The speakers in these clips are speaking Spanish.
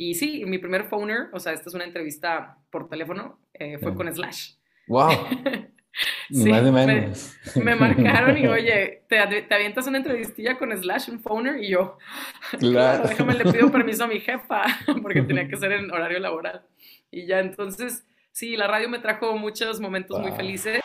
Y sí, mi primer phoner, o sea, esta es una entrevista por teléfono, eh, fue con Slash. ¡Wow! Ni más ni menos. Me, marcaron y, oye, te, te, avientas una entrevistilla con Slash, un phoner, y yo, claro, déjame, le pido permiso a mi jefa, porque tenía que ser en horario laboral. Y ya, entonces, sí, la radio me trajo muchos momentos muy felices.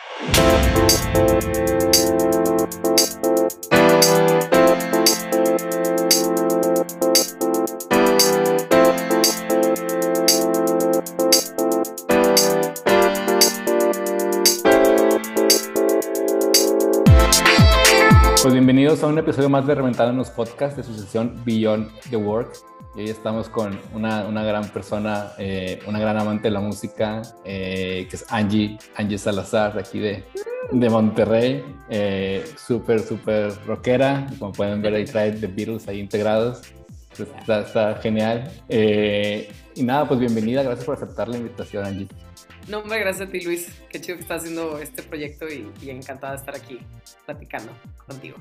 Bienvenidos a un episodio más de Reventando en los Podcasts de su sesión Beyond the Work. Y hoy estamos con una, una gran persona, eh, una gran amante de la música, eh, que es Angie, Angie Salazar, de aquí de, de Monterrey. Eh, súper, súper rockera. Como pueden ver, ahí trae The Beatles ahí integrados. Está, está genial. y nada, pues bienvenida. Gracias por aceptar la invitación, Angie. No, hombre, gracias a ti, Luis. Qué chido que estás haciendo este proyecto y, encantada de estar aquí platicando contigo.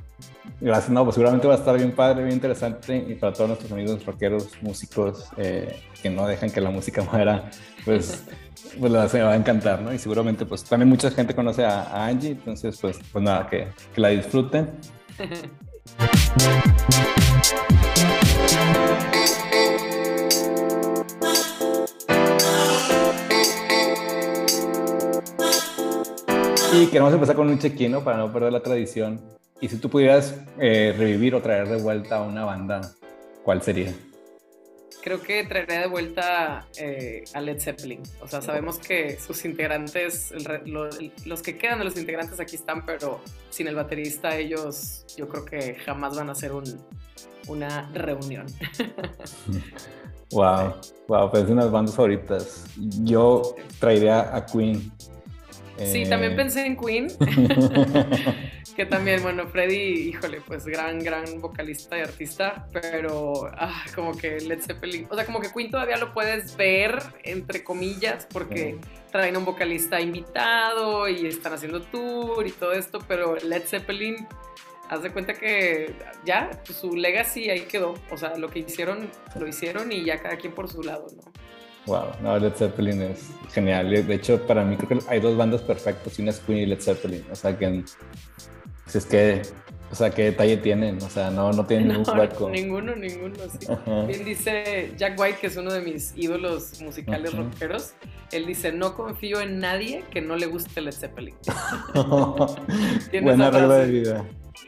Gracias, no, pues seguramente va a estar bien padre, bien interesante y para todos nuestros amigos rockeros, músicos eh, que no dejan que la música muera, pues, pues se va a encantar, ¿no? Y seguramente pues también mucha gente conoce a, Angie, entonces pues, pues nada, que, que la disfruten. Y queremos empezar con un check-in para no perder la tradición. Y si tú pudieras eh, revivir o traer de vuelta a una banda, ¿cuál sería? Creo que traería de vuelta eh, a Led Zeppelin. O sea, sabemos que sus integrantes, los que quedan de los integrantes aquí están, pero sin el baterista ellos yo creo que jamás van a hacer un, una reunión. Wow, wow, pues unas bandas favoritas. Yo traería a Queen Sí, también eh, pensé en Queen. que también, bueno, Freddy, híjole, pues gran, gran vocalista y artista, pero ah, como que Led Zeppelin, o sea, como que Queen todavía lo puedes ver, entre comillas, porque traen a un vocalista invitado y están haciendo tour y todo esto, pero Led Zeppelin, haz de cuenta que ya, pues, su legacy ahí quedó, o sea, lo que hicieron, lo hicieron y ya cada quien por su lado, ¿no? Wow, no, Led Zeppelin es genial. De hecho, para mí creo que hay dos bandas perfectas, una es Queen y Led Zeppelin. O sea que, si es que, o sea, qué detalle tienen, o sea, no, no tienen ningún hueco. Ninguno, ninguno, sí. Bien dice Jack White, que es uno de mis ídolos musicales rockeros, él dice, no confío en nadie que no le guste Led Zeppelin. Buena regla de vida.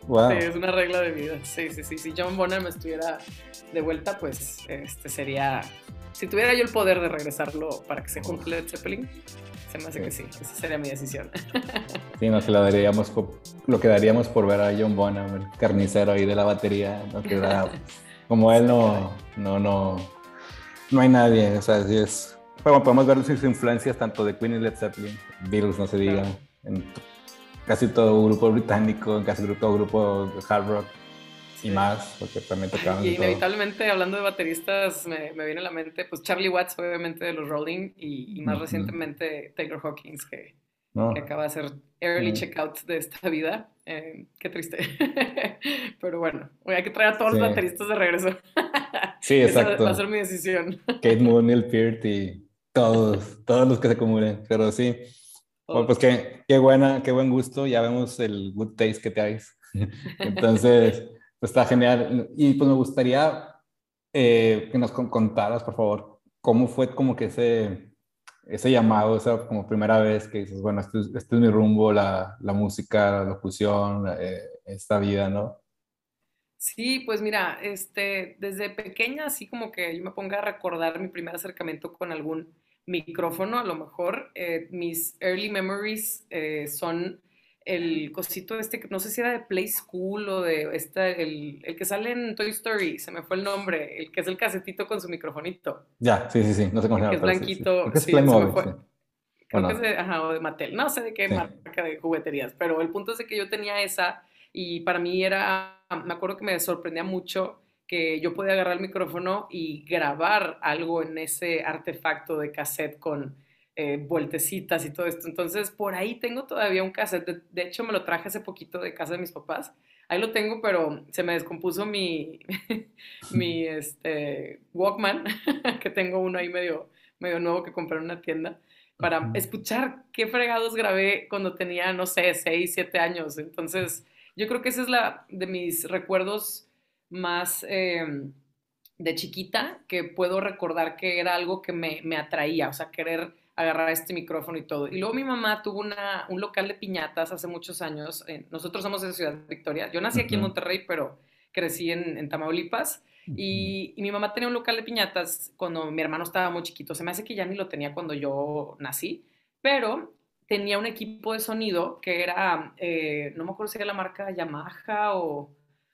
Wow. Sí, es una regla de vida. Sí, sí, sí. Si John Bonham estuviera de vuelta, pues este sería si tuviera yo el poder de regresarlo para que se junte Led Zeppelin, se me hace que sí, esa sería mi decisión. Sí, nos lo daríamos por, lo que daríamos por ver a John Bonham, el carnicero ahí de la batería, ¿no? que como él no, no, no, no hay nadie, o sea, sí es, bueno, podemos ver sus influencias tanto de Queen y Led Zeppelin, Beatles no se diga, en casi todo grupo británico, en casi todo grupo hard rock y más, porque también tocaban. Y inevitablemente, hablando de bateristas, me, me, viene a la mente, pues Charlie Watts, obviamente, de los Rolling, y, más recientemente Taylor Hawkins, que, que, acaba de hacer early checkout de esta vida. Eh, qué triste. Pero bueno, hay que traer a todos los bateristas de regreso. sí, exacto. va a ser mi decisión. Kate Moon, Neil Peart y todos, todos los que se acumulen. Pero sí. Bueno, pues qué, qué buena, qué buen gusto. Ya vemos el good taste que te haces. Entonces, está genial. Y pues me gustaría eh, que nos contaras, por favor, cómo fue como que ese, ese llamado, esa como primera vez que dices, bueno, este es, este es mi rumbo, la, la, música, la locución, eh, esta vida, ¿no? Sí, pues mira, este, desde pequeña, así como que yo me ponga a recordar mi primer acercamiento con algún micrófono, a lo mejor, eh, mis early memories son el cosito este, no sé si era de Play School o de esta, el, el, que sale en Toy Story, se me fue el nombre, el que es el casetito con su microfonito. Ya, sí, sí, sí, no sé cómo se llama. Que es blanquito, sí, se me fue. Creo que es de, ajá, o de Mattel, no sé de qué marca de jugueterías, pero el punto es de que yo tenía esa y para mí era, me acuerdo que me sorprendía mucho que yo podía agarrar el micrófono y grabar algo en ese artefacto de cassette con eh, vueltecitas y todo esto. Entonces, por ahí tengo todavía un cassette. De, hecho, me lo traje hace poquito de casa de mis papás. Ahí lo tengo, pero se me descompuso mi, mi este, Walkman, que tengo uno ahí medio, medio nuevo que compré en una tienda, para escuchar qué fregados grabé cuando tenía, no sé, 6, 7 años. Entonces, yo creo que ese es la de mis recuerdos más em, de chiquita, que puedo recordar que era algo que me, me atraía, o sea, querer agarrar este micrófono y todo. Y luego mi mamá tuvo una, un local de piñatas hace muchos años. nosotros somos de Ciudad Victoria. Yo nací aquí en Monterrey, pero crecí en, Tamaulipas. y, mi mamá tenía un local de piñatas cuando mi hermano estaba muy chiquito. Se me hace que ya ni lo tenía cuando yo nací, pero tenía un equipo de sonido que era, eh, no me acuerdo si era la marca Yamaha o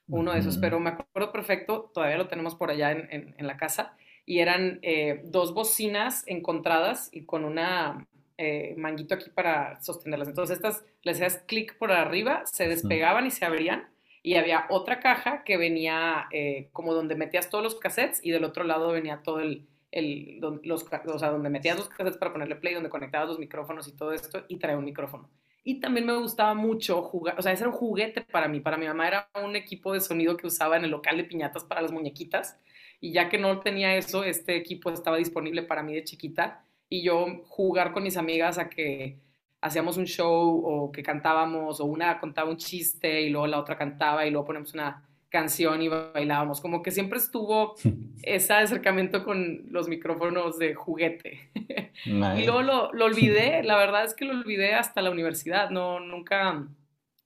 uno de esos, pero me acuerdo perfecto, todavía lo tenemos por allá en, en la casa y eran eh, dos bocinas encontradas y con una eh, manguito aquí para sostenerlas. Entonces estas le hacías clic por arriba, se despegaban y se abrían y había otra caja que venía eh, como donde metías todos los cassettes y del otro lado venía todo el, el los, o sea, donde metías los cassettes para ponerle play, donde conectabas los micrófonos y todo esto y traía un micrófono. Y también me gustaba mucho jugar, o sea, ese era un juguete para mí, para mi mamá era un equipo de sonido que usaba en el local de piñatas para las muñequitas y ya que no tenía eso, este equipo estaba disponible para mí de chiquita y yo jugar con mis amigas a que hacíamos un show o que cantábamos o una contaba un chiste y luego la otra cantaba y luego ponemos una canción y bailábamos. Como que siempre estuvo ese acercamiento con los micrófonos de juguete. Y luego lo, lo, olvidé, la verdad es que lo olvidé hasta la universidad. No, nunca,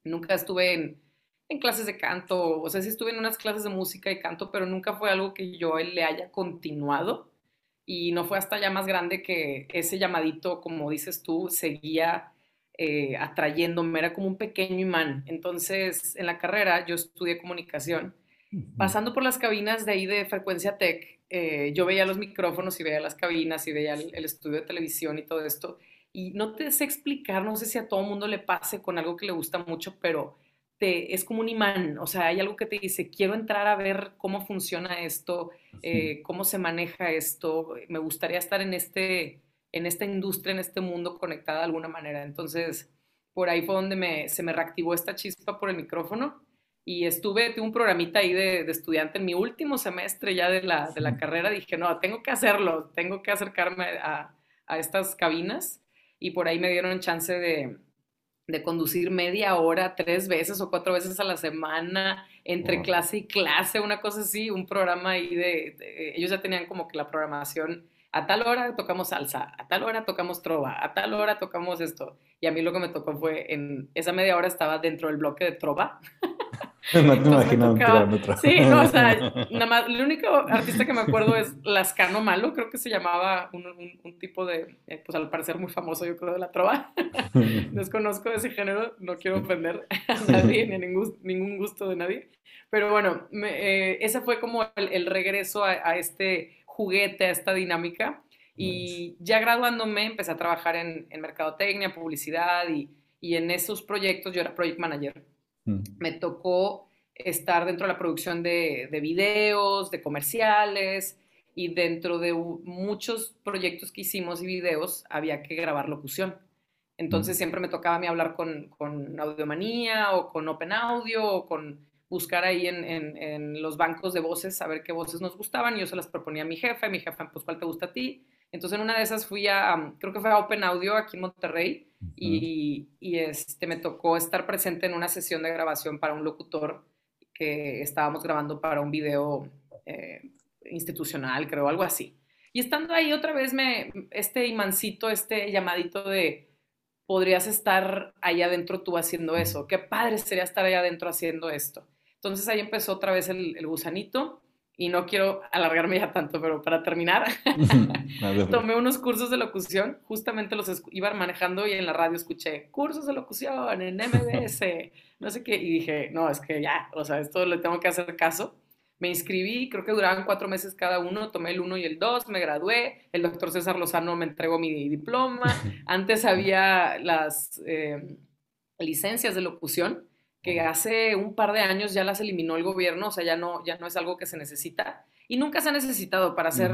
nunca estuve en, en clases de canto, o sea, sí estuve en unas clases de música y canto, pero nunca fue algo que yo le haya continuado y no fue hasta ya más grande que ese llamadito, como dices tú, seguía eh, atrayéndome, era como un pequeño imán. Entonces, en la carrera yo estudié comunicación. Pasando por las cabinas de ahí de Frecuencia Tech, eh, yo veía los micrófonos y veía las cabinas y veía el, el, estudio de televisión y todo esto. Y no te sé explicar, no sé si a todo mundo le pase con algo que le gusta mucho, pero es como un imán, o sea, hay algo que te dice, quiero entrar a ver cómo funciona esto, eh, cómo se maneja esto, me gustaría estar en, este, en esta industria, en este mundo conectada de alguna manera. Entonces, por ahí fue donde me, se me reactivó esta chispa por el micrófono y estuve, tuve un programita ahí de, estudiante en mi último semestre ya de la, de la, carrera, dije, no, tengo que hacerlo, tengo que acercarme a, a estas cabinas y por ahí me dieron chance de, de conducir media hora, tres veces o cuatro veces a la semana, entre clase y clase, una cosa así, un programa ahí de, ellos ya tenían como que la programación, a tal hora tocamos salsa, a tal hora tocamos trova, a tal hora tocamos esto. Y a mí lo que me tocó fue, en esa media hora estaba dentro del bloque de trova. No te imagino Sí, no, o sea, nada más, el único artista que me acuerdo es Lascano Malo, creo que se llamaba un, un, tipo de, eh, pues al parecer muy famoso, yo creo, de la trova. Desconozco ese género, no quiero ofender a nadie, ni a ningún, ningún gusto de nadie. Pero bueno, eh, ese fue como el, regreso a, este juguete, a esta dinámica. Y ya graduándome empecé a trabajar en, en mercadotecnia, publicidad y, y en esos proyectos yo era project manager. Mm. Me tocó estar dentro de la producción de, videos, de comerciales, y dentro de muchos proyectos que hicimos y videos había que grabar locución. Entonces mm. siempre me tocaba a mí hablar con, con Audiomanía o con Open Audio o con buscar ahí en, en, los bancos de voces, saber qué voces nos gustaban y yo se las proponía a mi jefe, mi jefe, pues cuál te gusta a ti. Entonces en una de esas fui a, creo que fue a Open Audio aquí en Monterrey y, y, este, me tocó estar presente en una sesión de grabación para un locutor que estábamos grabando para un video eh, institucional, creo, algo así. Y estando ahí otra vez me, este imancito, este llamadito de, podrías estar allá adentro tú haciendo eso, qué padre sería estar allá adentro haciendo esto. Entonces ahí empezó otra vez el, el gusanito y no quiero alargarme ya tanto, pero para terminar, tomé unos cursos de locución, justamente los iba manejando y en la radio escuché cursos de locución en MBS, no sé qué, y dije, no, es que ya, o sea, esto le tengo que hacer caso. Me inscribí, creo que duraban cuatro meses cada uno, tomé el uno y el dos, me gradué, el doctor César Lozano me entregó mi diploma, antes había las eh, licencias de locución, que hace un par de años ya las eliminó el gobierno, o sea, ya no, ya no es algo que se necesita y nunca se ha necesitado, para ser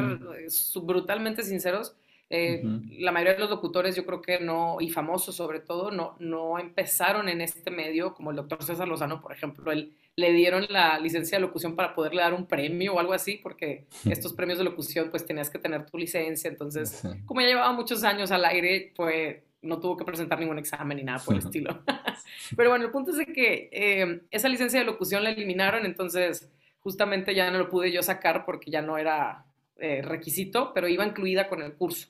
brutalmente sinceros, Eh, la mayoría de los locutores, yo creo que no, y famosos sobre todo, no, no empezaron en este medio, como el doctor César Lozano, por ejemplo, él le dieron la licencia de locución para poderle dar un premio o algo así, porque estos premios de locución, pues tenías que tener tu licencia, entonces, como ya llevaba muchos años al aire, pues no tuvo que presentar ningún examen ni nada por el estilo. Pero bueno, el punto es de que eh, esa licencia de locución la eliminaron, entonces justamente ya no lo pude yo sacar porque ya no era eh, requisito, pero iba incluida con el curso.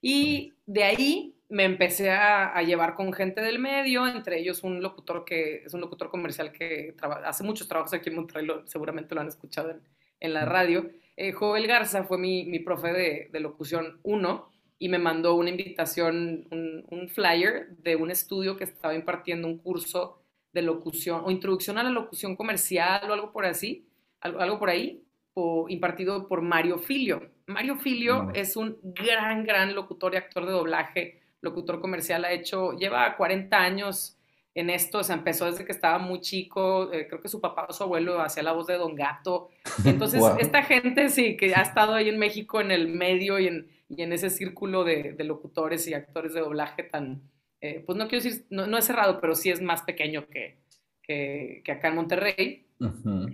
Y de ahí me empecé a, llevar con gente del medio, entre ellos un locutor que es un locutor comercial que hace muchos trabajos aquí en Monterrey, seguramente lo han escuchado en, la radio. Eh, Joel Garza fue mi, mi profe de, de, locución 1 y me mandó una invitación, un, un, flyer de un estudio que estaba impartiendo un curso de locución o introducción a la locución comercial o algo por así, algo, algo por ahí, o impartido por Mario Filio. Mario Filio es un gran, gran locutor y actor de doblaje, locutor comercial, ha hecho, lleva 40 años en esto, se empezó desde que estaba muy chico, eh, creo que su papá o su abuelo hacía la voz de Don Gato. Entonces, esta gente sí, que ha estado ahí en México en el medio y en, y en ese círculo de, locutores y actores de doblaje tan, eh, pues no quiero decir, no, es cerrado, pero sí es más pequeño que, que, que acá en Monterrey.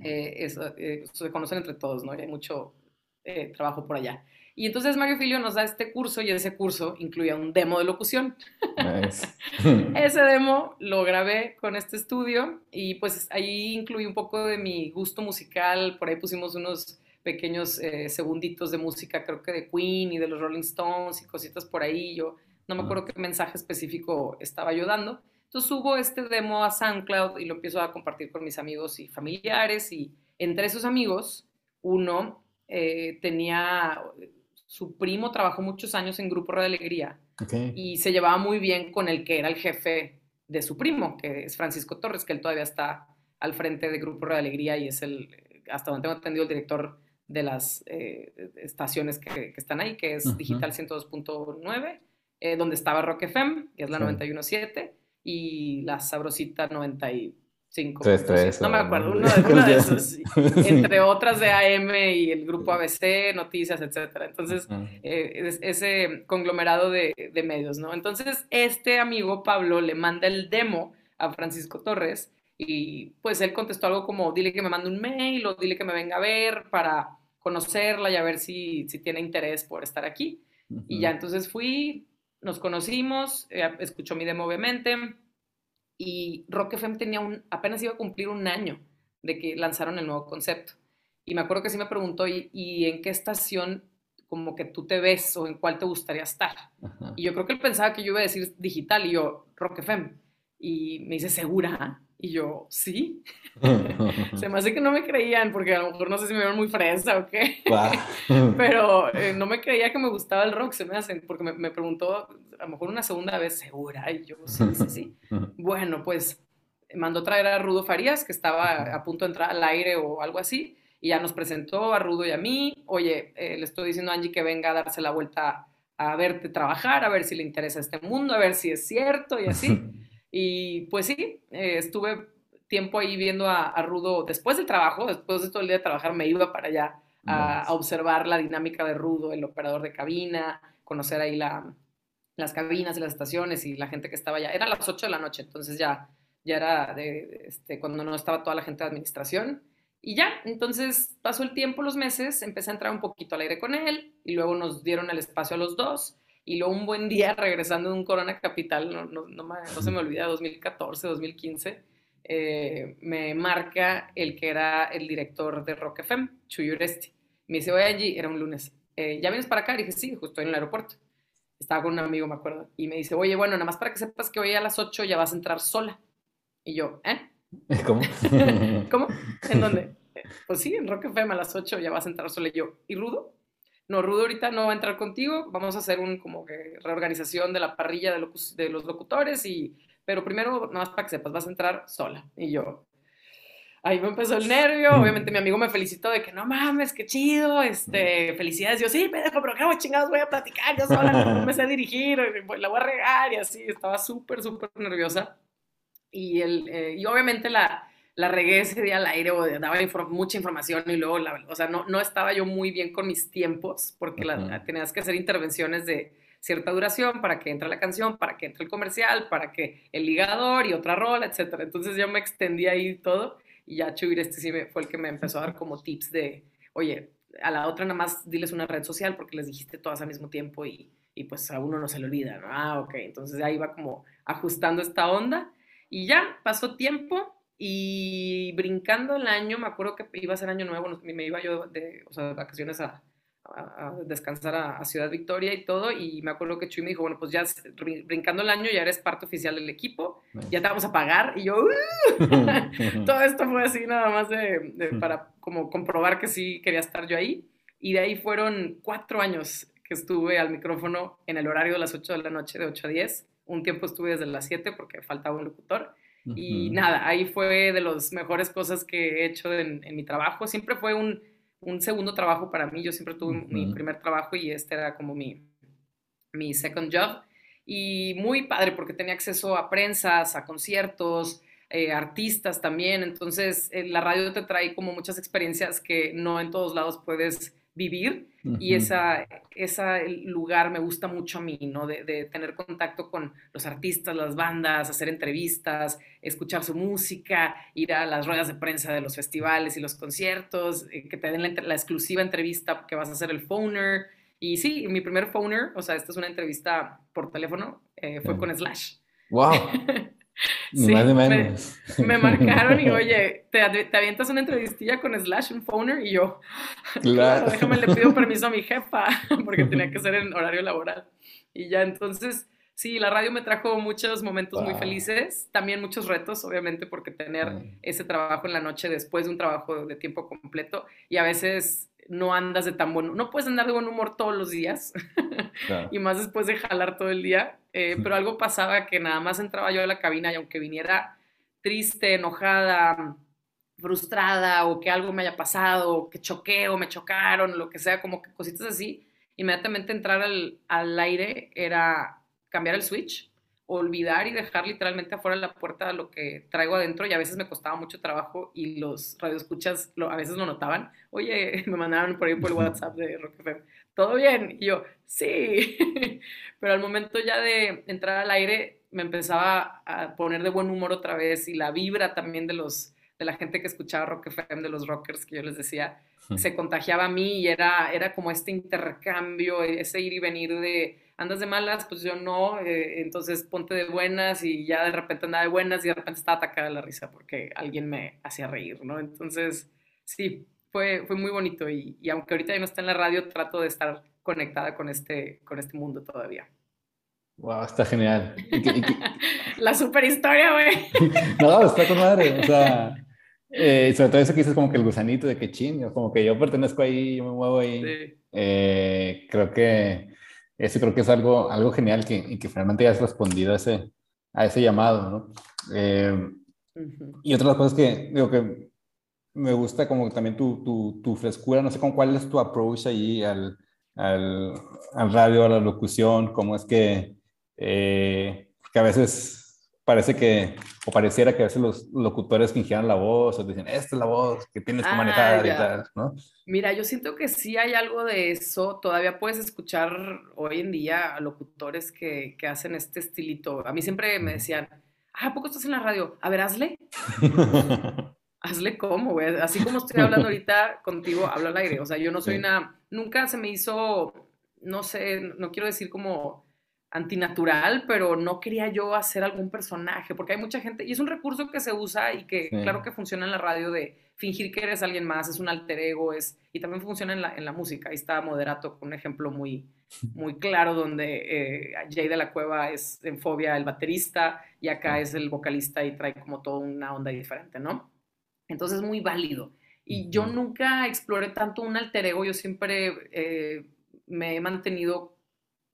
Eh, eh, se conocen entre todos, ¿no? hay mucho trabajo por allá. Y entonces Mario Filio nos da este curso y ese curso incluía un demo de locución. ese demo lo grabé con este estudio y pues ahí incluí un poco de mi gusto musical, por ahí pusimos unos pequeños segunditos de música, creo que de Queen y de los Rolling Stones y cositas por ahí. Yo no me acuerdo qué mensaje específico estaba yo dando. Entonces subo este demo a SoundCloud y lo empiezo a compartir con mis amigos y familiares y entre esos amigos, uno eh, tenía, su primo trabajó muchos años en Grupo de Alegría y se llevaba muy bien con el que era el jefe de su primo, que es Francisco Torres, que él todavía está al frente de Grupo de Alegría y es el, hasta donde tengo entendido, el director de las eh, estaciones que, están ahí, que es Digital 102.9, eh, donde estaba Rock FM, que es la 91.7 y la Sabrosita 95. no me acuerdo, uno de, esos. entre otras de AM y el grupo ABC, noticias, etcétera. Entonces, eh, ese conglomerado de, de, medios, ¿no? Entonces, este amigo Pablo le manda el demo a Francisco Torres y pues él contestó algo como, dile que me mande un mail o dile que me venga a ver para conocerla y a ver si, si tiene interés por estar aquí. Y ya entonces fui, nos conocimos, eh, escuchó mi demo obviamente, y Rock FM tenía un, apenas iba a cumplir un año de que lanzaron el nuevo concepto. Y me acuerdo que sí me preguntó, ¿y, en qué estación como que tú te ves o en cuál te gustaría estar? Y yo creo que él pensaba que yo iba a decir digital y yo, Rock FM. Y me dice, ¿segura? Y yo, sí. Se me hace que no me creían, porque a lo mejor no sé si me vieron muy fresa o qué. Pero eh, no me creía que me gustaba el rock, se me hacen, porque me, preguntó a lo mejor una segunda vez, segura. Y yo, sí, sí, sí. bueno, pues mandó traer a Rudo Farías, que estaba a punto de entrar al aire o algo así, y ya nos presentó a Rudo y a mí. Oye, eh, le estoy diciendo a Angie que venga a darse la vuelta a verte trabajar, a ver si le interesa este mundo, a ver si es cierto y así. Y pues sí, eh, estuve tiempo ahí viendo a, Rudo después del trabajo, después de todo el día de trabajar, me iba para allá a, observar la dinámica de Rudo, el operador de cabina, conocer ahí la, las cabinas de las estaciones y la gente que estaba allá. Eran las 8 de la noche, entonces ya, ya era de, este, cuando no estaba toda la gente de administración. Y ya, entonces pasó el tiempo, los meses, empecé a entrar un poquito al aire con él y luego nos dieron el espacio a los dos y luego un buen día, regresando de un Corona Capital, no, no, no, no se me olvida, 2014, 2015, eh, me marca el que era el director de Rock FM, Chuy Uresti. Me dice, oye Angie, era un lunes, eh, ¿ya vienes para acá? Y dije, sí, justo en el aeropuerto. Estaba con un amigo, me acuerdo. Y me dice, oye, bueno, nada más para que sepas que hoy a las 8 ya vas a entrar sola. Y yo, ¿eh? ¿Cómo? ¿Cómo? ¿En dónde? Pues sí, en Rock FM a las 8 ya vas a entrar sola. Y yo, ¿y Rudo? No, Rudo ahorita no va a entrar contigo, vamos a hacer un como que reorganización de la parrilla de, de los locutores y, pero primero, nada más para que sepas, vas a entrar sola. Y yo, ahí me empezó el nervio, obviamente mi amigo me felicitó de que no mames, qué chido, este, felicidades, yo sí, pendejo, pero qué chingados voy a platicar, yo sola no me sé dirigir, la voy a regar y así, estaba súper, súper nerviosa. Y, el, eh, y obviamente la, la regué ese día al aire o daba mucha información y luego, la, o sea, no, no estaba yo muy bien con mis tiempos porque tenías que hacer intervenciones de cierta duración para que entre la canción, para que entre el comercial, para que el ligador y otra rola, etcétera. Entonces yo me extendí ahí todo y ya Chubir este sí fue el que me empezó a dar como tips de, oye, a la otra nada más diles una red social porque les dijiste todas al mismo tiempo y, y pues a uno no se le olvida, ¿no? Ah, ok, entonces ahí va como ajustando esta onda y ya pasó tiempo y brincando el año, me acuerdo que iba a ser año nuevo, me iba yo de, o sea, vacaciones a, a, descansar a, Ciudad Victoria y todo, y me acuerdo que Chuy me dijo, bueno, pues ya brincando el año ya eres parte oficial del equipo, ya te vamos a pagar, y yo, todo esto fue así nada más de, para como comprobar que sí quería estar yo ahí, y de ahí fueron cuatro años que estuve al micrófono en el horario de las 8 de la noche, de 8 a 10, un tiempo estuve desde las 7 porque faltaba un locutor, y nada, ahí fue de las mejores cosas que he hecho en mi trabajo, siempre fue un un segundo trabajo para mí. Yo siempre tuve mi primer trabajo y este era como mi, mi second job. Y muy padre porque tenía acceso a prensas, a conciertos, eh, artistas también. Entonces, eh, la radio te trae como muchas experiencias que no en todos lados puedes vivir y esa, ese lugar me gusta mucho a mí, ¿no? De, tener contacto con los artistas, las bandas, hacer entrevistas, escuchar su música, ir a las ruedas de prensa de los festivales y los conciertos, eh, que te den la, exclusiva entrevista que vas a hacer el phoner. Y sí, mi primer phoner, o sea, esta es una entrevista por teléfono, eh, fue con Slash. ¡Wow! sí, más menos. Me, marcaron y oye, te, te, avientas una entrevistilla con Slash, un phoner, y yo, claro. déjame, le pido permiso a mi jefa, porque tenía que ser en horario laboral. Y ya entonces, sí, la radio me trajo muchos momentos muy felices, también muchos retos, obviamente, porque tener ese trabajo en la noche después de un trabajo de tiempo completo, y a veces no andas de tan bueno, no puedes andar de buen humor todos los días, y más después de jalar todo el día, eh, pero algo pasaba que nada más entraba yo a la cabina y aunque viniera triste, enojada, frustrada o que algo me haya pasado, o que choqué o me chocaron, lo que sea, como que cositas así, inmediatamente entrar al, al aire era cambiar el switch olvidar y dejar literalmente afuera de la puerta lo que traigo adentro y a veces me costaba mucho trabajo y los radioescuchas lo, a veces lo notaban. Oye, me mandaron por ahí por el WhatsApp de Rock ¿todo bien? Y yo, sí. Pero al momento ya de entrar al aire me empezaba a poner de buen humor otra vez y la vibra también de los de la gente que escuchaba Rock FM, de los rockers que yo les decía, se contagiaba a mí y era, era como este intercambio, ese ir y venir de andas de malas, pues yo no, eh, entonces ponte de buenas y ya de repente andaba de buenas y de repente estaba atacada de la risa porque alguien me hacía reír, ¿no? Entonces, sí, fue, fue muy bonito y, y, aunque ahorita ya no está en la radio, trato de estar conectada con este, con este mundo todavía. Wow, está genial. la super historia, güey. no, está con madre, o sea... Eh, sobre todo eso que dices como que el gusanito de que ching, como que yo pertenezco ahí, yo me muevo ahí. Sí. Eh, creo que eso creo que es algo, algo genial que, y que finalmente ya has respondido a ese, a ese llamado, ¿no? Eh, y otra cosa que digo que me gusta como también tu, tu, tu, frescura, no sé con cuál es tu approach ahí al, al, al radio, a la locución, cómo es que, eh, que a veces parece que, o pareciera que a veces los locutores fingieran la voz o dicen, esta es la voz que tienes que manejar y ah, tal, ¿no? Mira, yo siento que sí hay algo de eso. Todavía puedes escuchar hoy en día a locutores que, que hacen este estilito. A mí siempre me decían, ah, ¿a poco estás en la radio? A ver, hazle. hazle cómo, güey. Así como estoy hablando ahorita contigo, hablo al aire. O sea, yo no soy una, nunca se me hizo, no sé, no quiero decir como antinatural, pero no quería yo hacer algún personaje, porque hay mucha gente, y es un recurso que se usa y que claro que funciona en la radio de fingir que eres alguien más, es un alter ego, es, y también funciona en la, en la música. Ahí está Moderato con un ejemplo muy, muy claro donde eh, Jay de la Cueva es en Fobia el baterista y acá es el vocalista y trae como toda una onda diferente, ¿no? Entonces es muy válido. Y yo nunca exploré tanto un alter ego, yo siempre eh, me he mantenido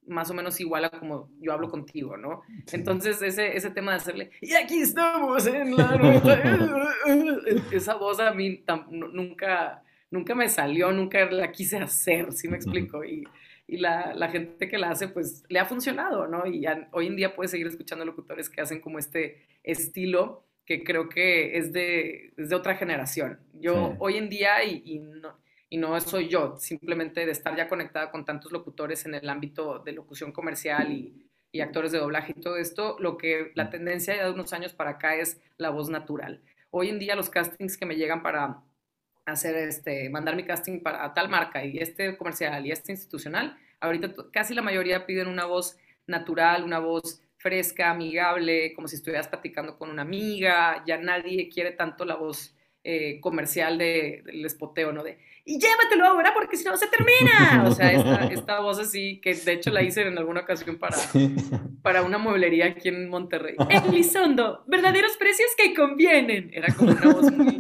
más o menos igual a como yo hablo contigo, ¿no? Entonces, ese, ese tema de hacerle, y aquí estamos en la esa voz a mí nunca, nunca me salió, nunca la quise hacer, ¿sí me explico? Y, y la, la, gente que la hace, pues le ha funcionado, ¿no? Y hoy en día puedes seguir escuchando locutores que hacen como este estilo que creo que es de, de otra generación. Yo hoy en día, y, no, y no soy yo, simplemente de estar ya conectada con tantos locutores en el ámbito de locución comercial y, y actores de doblaje y todo esto, lo que la tendencia ya de unos años para acá es la voz natural. Hoy en día los castings que me llegan para hacer este, mandar mi casting para tal marca y este comercial y este institucional, ahorita casi la mayoría piden una voz natural, una voz fresca, amigable, como si estuvieras platicando con una amiga, ya nadie quiere tanto la voz eh, comercial de, del espoteo, ¿no? De, y llévatelo ahora porque si no se termina. O sea, esta, voz así, que de hecho la hice en alguna ocasión para, para una mueblería aquí en Monterrey. Elizondo, verdaderos precios que convienen. Era como una voz muy,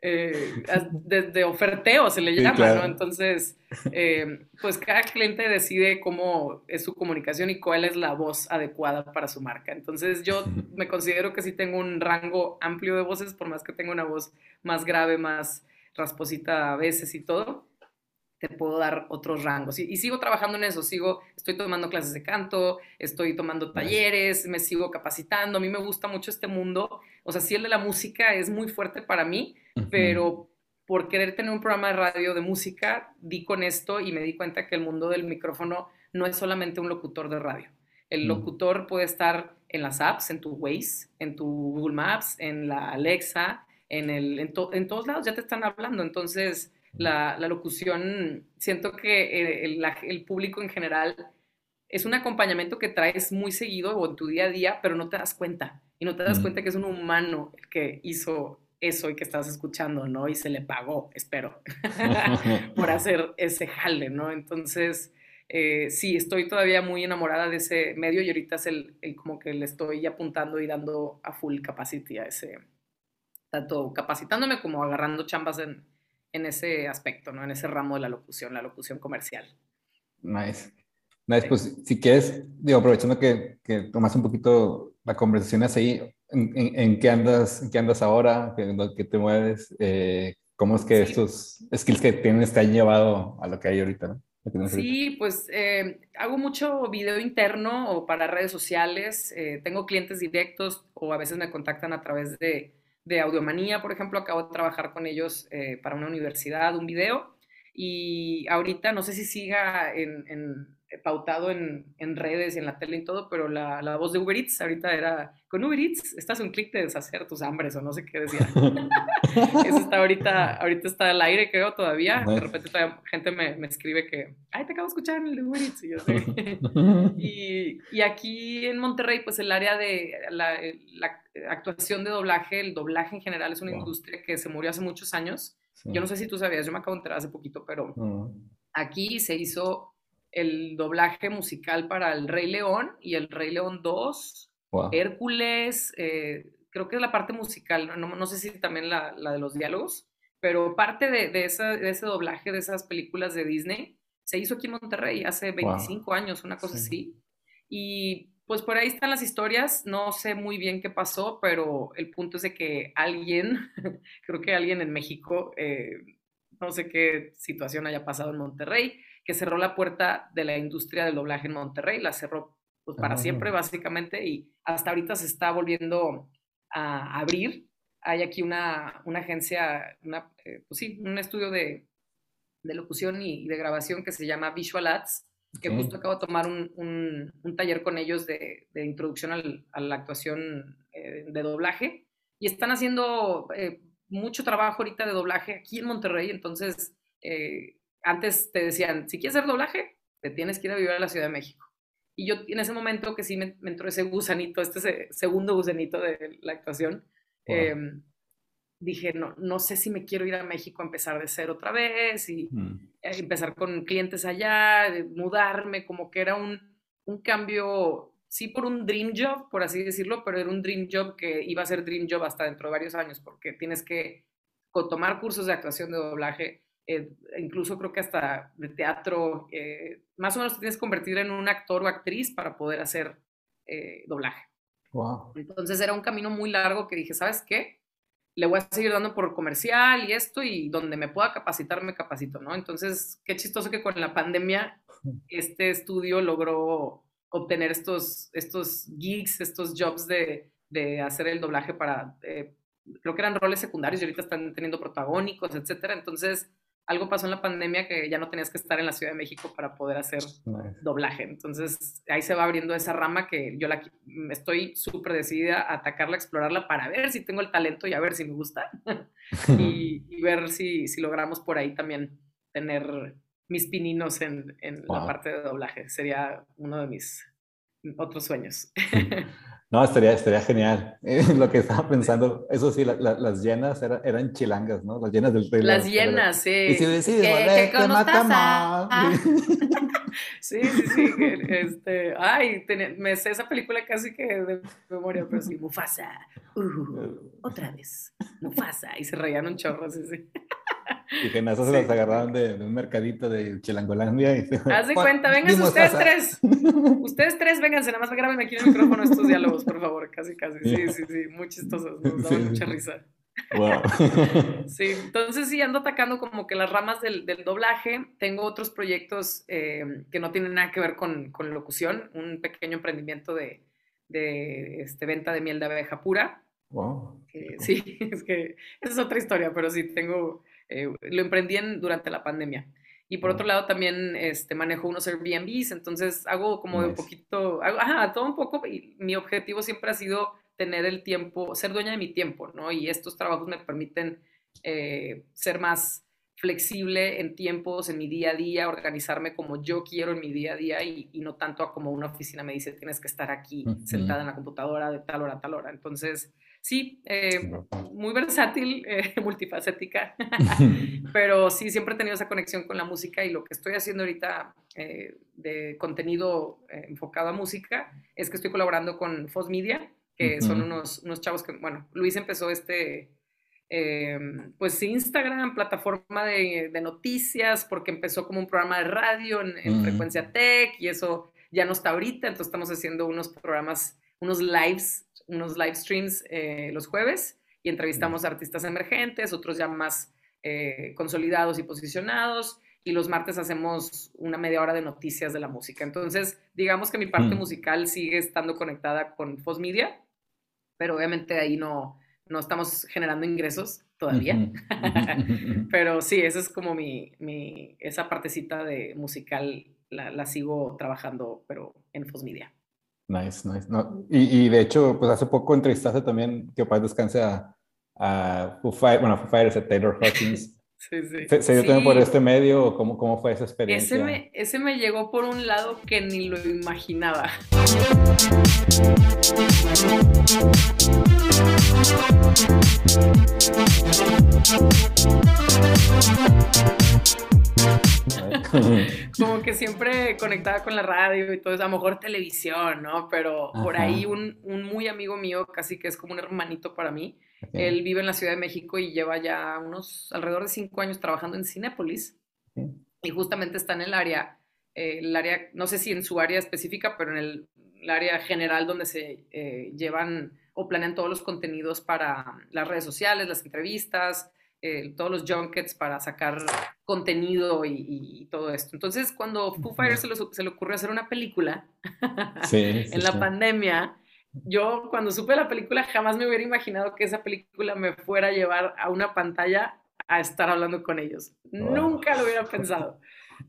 eh, de, oferteo se le llama, ¿no? Entonces, eh, pues cada cliente decide cómo es su comunicación y cuál es la voz adecuada para su marca. Entonces, yo me considero que sí tengo un rango amplio de voces, por más que tenga una voz más grave, más rasposita a veces y todo, te puedo dar otros rangos. Y, y, sigo trabajando en eso, sigo, estoy tomando clases de canto, estoy tomando talleres, me sigo capacitando, a mí me gusta mucho este mundo, o sea, sí el de la música es muy fuerte para mí, pero por querer tener un programa de radio de música, di con esto y me di cuenta que el mundo del micrófono no es solamente un locutor de radio. El mm. locutor puede estar en las apps, en tu Waze, en tu Google Maps, en la Alexa, en, el, en, todos lados ya te están hablando. Entonces, la, locución, siento que el, el, público en general es un acompañamiento que traes muy seguido o en tu día a día, pero no te das cuenta. Y no te das cuenta que es un humano el que hizo eso y que estás escuchando, ¿no? Y se le pagó, espero, por hacer ese jale, ¿no? Entonces, eh, sí, estoy todavía muy enamorada de ese medio y ahorita es el, como que le estoy apuntando y dando a full capacity a ese, tanto capacitándome como agarrando chambas en, en ese aspecto, ¿no? En ese ramo de la locución, la locución comercial. Nice. Nice, pues si quieres, digo, aprovechando que, que tomas un poquito la conversación así, ¿En, qué andas, en qué andas ahora? ¿Qué, qué te mueves? Eh, ¿Cómo es que estos skills que tienes te han llevado a lo que hay ahorita? ¿no? Sí, pues eh, hago mucho video interno o para redes sociales. Eh, tengo clientes directos o a veces me contactan a través de, de Audiomanía, por ejemplo. Acabo de trabajar con ellos para una universidad, un video. Y ahorita no sé si siga en pautado en, en, redes y en la tele y todo, pero la, la, voz de Uber Eats ahorita era, con Uber Eats estás un clic de deshacer tus hambres o no sé qué decía. Eso está ahorita, ahorita está al aire creo todavía, de repente todavía gente me, me, escribe que, ay, te acabo de escuchar en el Uber Eats y yo sé. y, y, aquí en Monterrey, pues el área de la, la, actuación de doblaje, el doblaje en general es una industria que se murió hace muchos años. Yo no sé si tú sabías, yo me acabo de enterar hace poquito, pero aquí se hizo el doblaje musical para El Rey León y El Rey León 2, Hércules, eh, creo que es la parte musical, no, sé si también la, de los diálogos, pero parte de, de, ese doblaje de esas películas de Disney se hizo aquí en Monterrey hace 25 años, una cosa así. Y pues por ahí están las historias, no sé muy bien qué pasó, pero el punto es de que alguien, creo que alguien en México, eh, no sé qué situación haya pasado en Monterrey, que cerró la puerta de la industria del doblaje en Monterrey, la cerró pues, para ah. siempre básicamente y hasta ahorita se está volviendo a abrir. Hay aquí una, una agencia, una, eh, pues sí, un estudio de, de locución y, de grabación que se llama Visual Ads, que justo acabo de tomar un, un, taller con ellos de, de introducción al, a la actuación eh, de doblaje y están haciendo eh, mucho trabajo ahorita de doblaje aquí en Monterrey, entonces antes te decían, si quieres hacer doblaje, te tienes que ir a vivir a la Ciudad de México. Y yo en ese momento que sí me, entró ese gusanito, este segundo gusanito de la actuación, em, dije, no, no sé si me quiero ir a México a empezar de cero otra vez y mm. empezar con clientes allá, mudarme, como que era un, un cambio, sí por un dream job, por así decirlo, pero era un dream job que iba a ser dream job hasta dentro de varios años, porque tienes que tomar cursos de actuación de doblaje, eh, incluso creo que hasta de teatro, eh, más o menos te tienes que convertir en un actor o actriz para poder hacer eh, doblaje. Entonces era un camino muy largo que dije, ¿sabes qué? Le voy a seguir dando por comercial y esto y donde me pueda capacitar, me capacito, ¿no? Entonces, qué chistoso que con la pandemia este estudio logró obtener estos, estos gigs, estos jobs de, de hacer el doblaje para, eh, creo que eran roles secundarios y ahorita están teniendo protagónicos, etcétera. Entonces, algo pasó en la pandemia que ya no tenías que estar en la Ciudad de México para poder hacer doblaje. Entonces, ahí se va abriendo esa rama que yo la, estoy súper decidida a atacarla, a explorarla para ver si tengo el talento y a ver si me gusta. y, ver si, si, logramos por ahí también tener mis pininos en, en la parte de doblaje. Sería uno de mis otros sueños. No, estaría, estaría genial. lo que estaba pensando, eso sí, las llenas eran chilangas, ¿no? Las llenas del Las llenas, sí. Y si decides ¿Qué, te mata sí, sí, sí. Este, ay, me sé esa película casi que de memoria, pero sí, Mufasa. Uh, otra vez, Mufasa. Y se reían un chorro, sí, sí. Y que en eso se las agarraron de, un mercadito de Chilangolandia. Y Haz de cuenta, vengan ustedes tres. Ustedes tres, vénganse, nada más grábenme aquí en el micrófono estos diálogos, por favor, casi, casi. Sí, sí, sí, muy chistosos, nos daba mucha risa. Wow. Sí, entonces sí, ando atacando como que las ramas del, del doblaje. Tengo otros proyectos eh, que no tienen nada que ver con, con locución, un pequeño emprendimiento de, de este, venta de miel de abeja pura. Wow. sí, es que esa es otra historia, pero sí, tengo eh, lo emprendí durante la pandemia. Y por otro lado también este, manejo unos Airbnbs, entonces hago como de un poquito, hago, ajá, todo un poco, y mi objetivo siempre ha sido tener el tiempo, ser dueña de mi tiempo, ¿no? Y estos trabajos me permiten eh, ser más flexible en tiempos, en mi día a día, organizarme como yo quiero en mi día a día y, no tanto a como una oficina me dice, tienes que estar aquí sentada en la computadora de tal hora a tal hora. Entonces, sí, eh, muy versátil, eh, multifacética, pero sí, siempre he tenido esa conexión con la música y lo que estoy haciendo ahorita eh, de contenido enfocado a música es que estoy colaborando con Foz Media, que son unos, unos chavos que, bueno, Luis empezó este, pues Instagram, plataforma de, noticias, porque empezó como un programa de radio en, Frecuencia Tech y eso ya no está ahorita, entonces estamos haciendo unos programas, unos lives unos live streams eh, los jueves y entrevistamos a artistas emergentes, otros ya más eh, consolidados y posicionados. Y los martes hacemos una media hora de noticias de la música. Entonces, digamos que mi parte mm. musical sigue estando conectada con Foz Media, pero obviamente ahí no, no estamos generando ingresos todavía. pero sí, esa es como mi, mi esa partecita de musical la, la, sigo trabajando, pero en Foz Media. Nice, nice. No, y, y, de hecho, pues hace poco entrevistaste también, que paz descanse a, a Foo Fighters, bueno, Foo Fighters, a Taylor Hawkins. Sí, sí. ¿Se, dio también por este medio o cómo, cómo fue esa experiencia? Ese me, ese me llegó por un lado que ni lo imaginaba. como que siempre conectada con la radio y todo eso, a lo mejor televisión, ¿no? Pero por ahí un, un, muy amigo mío, casi que es como un hermanito para mí, él vive en la Ciudad de México y lleva ya unos alrededor de cinco años trabajando en Cinépolis. Y justamente está en el área, eh, el área, no sé si en su área específica, pero en el, área general donde se eh, llevan o planean todos los contenidos para las redes sociales, las entrevistas, eh, todos los junkets para sacar contenido y, todo esto. Entonces, cuando Foo Fighters se, le ocurrió hacer una película en la pandemia, yo cuando supe la película jamás me hubiera imaginado que esa película me fuera a llevar a una pantalla a estar hablando con ellos. Nunca lo hubiera pensado.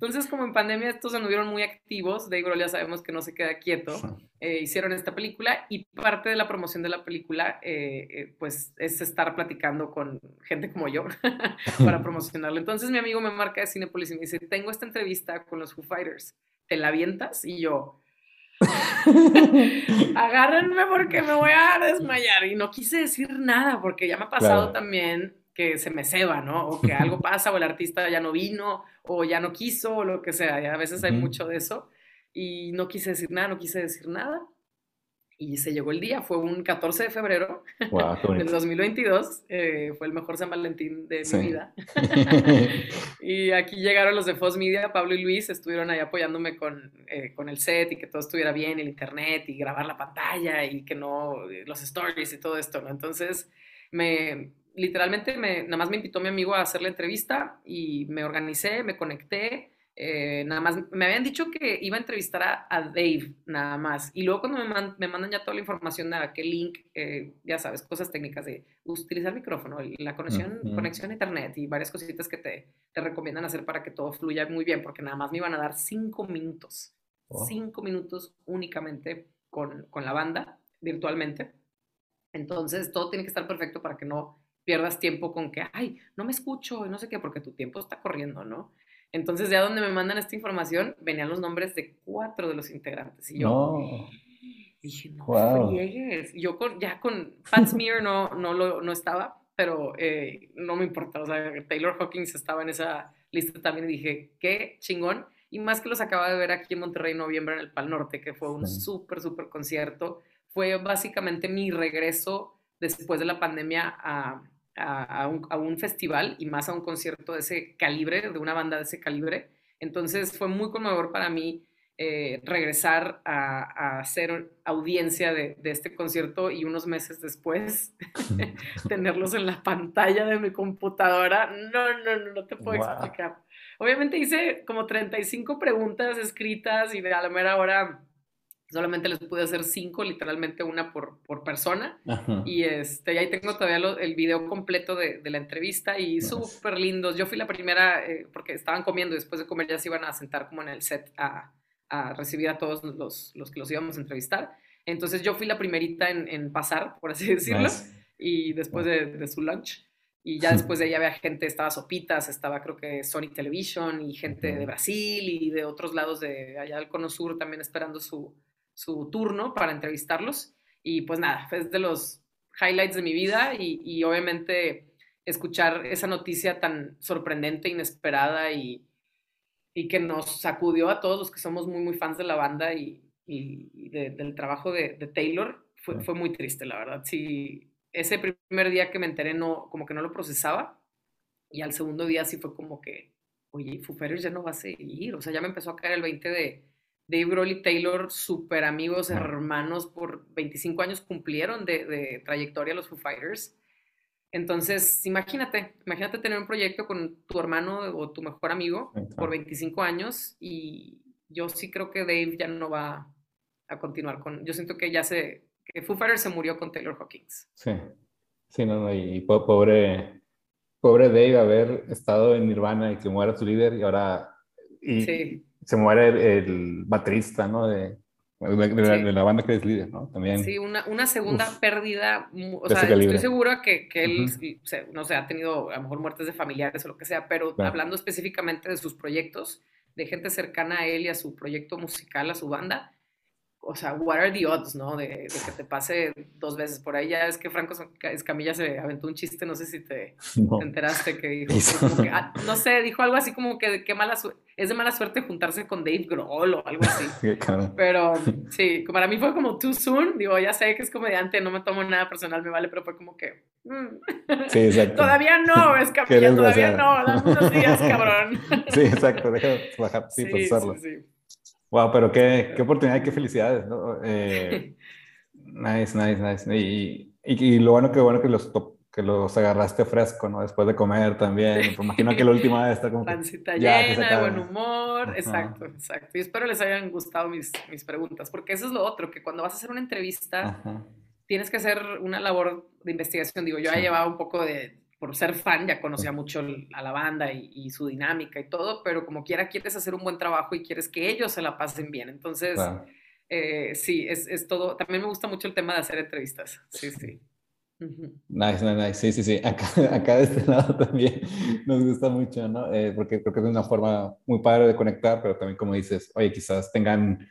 Entonces, como en pandemia estos se anduvieron muy activos, Dave Grohl ya sabemos que no se queda quieto, eh, hicieron esta película y parte de la promoción de la película, eh, eh, pues, es estar platicando con gente como yo para promocionarlo. Entonces, mi amigo me marca de Cinepolis y me dice, tengo esta entrevista con los Foo Fighters, ¿te la avientas? Y yo... agárrenme porque me voy a desmayar y no quise decir nada porque ya me ha pasado también que se me ceba, ¿no? O que algo pasa o el artista ya no vino o ya no quiso o lo que sea. Y a veces hay mucho de eso. Y no quise decir nada, no quise decir nada. Y se llegó el día, fue un 14 de febrero del 2022, eh, fue el mejor San Valentín de mi vida. y aquí llegaron los de Foz Media, Pablo y Luis, estuvieron ahí apoyándome con, eh, con el set y que todo estuviera bien, el internet y grabar la pantalla y que no, los stories y todo esto, ¿no? Entonces, me, literalmente me, nada más me invitó mi amigo a hacer la entrevista y me organicé, me conecté, eh, nada más, me habían dicho que iba a entrevistar a, Dave, nada más. Y luego cuando me, mandan ya toda la información de qué link, eh, ya sabes, cosas técnicas de utilizar micrófono, la conexión, conexión a internet y varias cositas que te, te, recomiendan hacer para que todo fluya muy bien, porque nada más me iban a dar cinco minutos, oh. cinco minutos únicamente con, con la banda, virtualmente. Entonces, todo tiene que estar perfecto para que no pierdas tiempo con que, ay, no me escucho y no sé qué, porque tu tiempo está corriendo, ¿no? Entonces, ya donde me mandan esta información, venían los nombres de cuatro de los integrantes. Y yo dije, no wow. Yo con, ya con Pat Smear no, no, lo, no estaba, pero eh, no me importa. O sea, Taylor Hawkins estaba en esa lista también y dije, qué chingón. Y más que los acaba de ver aquí en Monterrey en noviembre en el Pal Norte, que fue un súper, súper concierto. Fue básicamente mi regreso después de la pandemia a, a, un, festival y más a un concierto de ese calibre, de una banda de ese calibre. Entonces fue muy conmovedor para mí eh, regresar a, hacer audiencia de, este concierto y unos meses después tenerlos en la pantalla de mi computadora. No, no, no, no te puedo explicar. Obviamente hice como 35 preguntas escritas y a la mera hora solamente les pude hacer cinco, literalmente una por, por persona. Y este, ahí tengo todavía el video completo de, de la entrevista y súper lindos. Yo fui la primera, eh, porque estaban comiendo, después de comer ya se iban a sentar como en el set a, a recibir a todos los, los, que los íbamos a entrevistar. Entonces yo fui la primerita en, en pasar, por así decirlo, y después de, de, su lunch. Y ya después de ahí había gente, estaba Sopitas, estaba creo que Sony Television y gente de Brasil y de otros lados de allá del Cono Sur también esperando su, su turno para entrevistarlos. Y pues nada, es de los highlights de mi vida y, obviamente escuchar esa noticia tan sorprendente, inesperada y, y, que nos sacudió a todos los que somos muy, muy fans de la banda y, y del trabajo de, de Taylor, fue, fue, muy triste, la verdad. Sí, ese primer día que me enteré, no, como que no lo procesaba y al segundo día sí fue como que, oye, Foo ya no va a seguir, o sea, ya me empezó a caer el 20 de Dave Grohl y Taylor, súper amigos, hermanos, por 25 años cumplieron de, trayectoria los Foo Fighters. Entonces, imagínate, imagínate tener un proyecto con tu hermano o tu mejor amigo por 25 años y yo sí creo que Dave ya no va a continuar con, yo siento que ya se, que Foo Fighters se murió con Taylor Hawkins. Sí, sí, no, no, y pobre, pobre Dave haber estado en Nirvana y que muera su líder y ahora... Y, sí se muere el, baterista, ¿no? De, de, la, banda que es líder, ¿no? También. Sí, una, una segunda pérdida, o sea, estoy segura que, que él, no sé, ha tenido a lo mejor muertes de familiares o lo que sea, pero hablando específicamente de sus proyectos, de gente cercana a él y a su proyecto musical, a su banda, o sea, what are the odds, ¿no? De, que te pase dos veces por ahí. Ya es que Franco Escamilla se aventó un chiste, no sé si te, enteraste, que dijo, ah, no sé, dijo algo así como que qué mala es de mala suerte juntarse con Dave Grohl o algo así. pero sí, para mí fue como too soon. Digo, ya sé que es comediante, no me tomo nada personal, me vale, pero fue como que. Mm. Sí, exacto. todavía no, Escamilla, todavía no, dame unos días, cabrón. sí, exacto, deja bajar, sí, sí, sí, sí. Wow, pero qué, qué oportunidad, qué felicidades, ¿no? Eh, nice, nice, nice. Y, y, lo bueno que bueno que los, que los agarraste fresco, ¿no? Después de comer también. Me imagino que la última vez está como... Pancita llena, buen humor. Exacto, exacto. Y espero les hayan gustado mis, mis preguntas, porque eso es lo otro, que cuando vas a hacer una entrevista, tienes que hacer una labor de investigación. Digo, yo he llevado un poco de por ser fan, ya conocía mucho a la banda y, su dinámica y todo, pero como quiera quieres hacer un buen trabajo y quieres que ellos se la pasen bien. Entonces, eh, sí, es, es, todo. También me gusta mucho el tema de hacer entrevistas. Sí, sí. Nice, nice, nice. Sí, sí, sí. Acá, acá de este lado también nos gusta mucho, ¿no? Eh, porque creo que es una forma muy padre de conectar, pero también como dices, oye, quizás tengan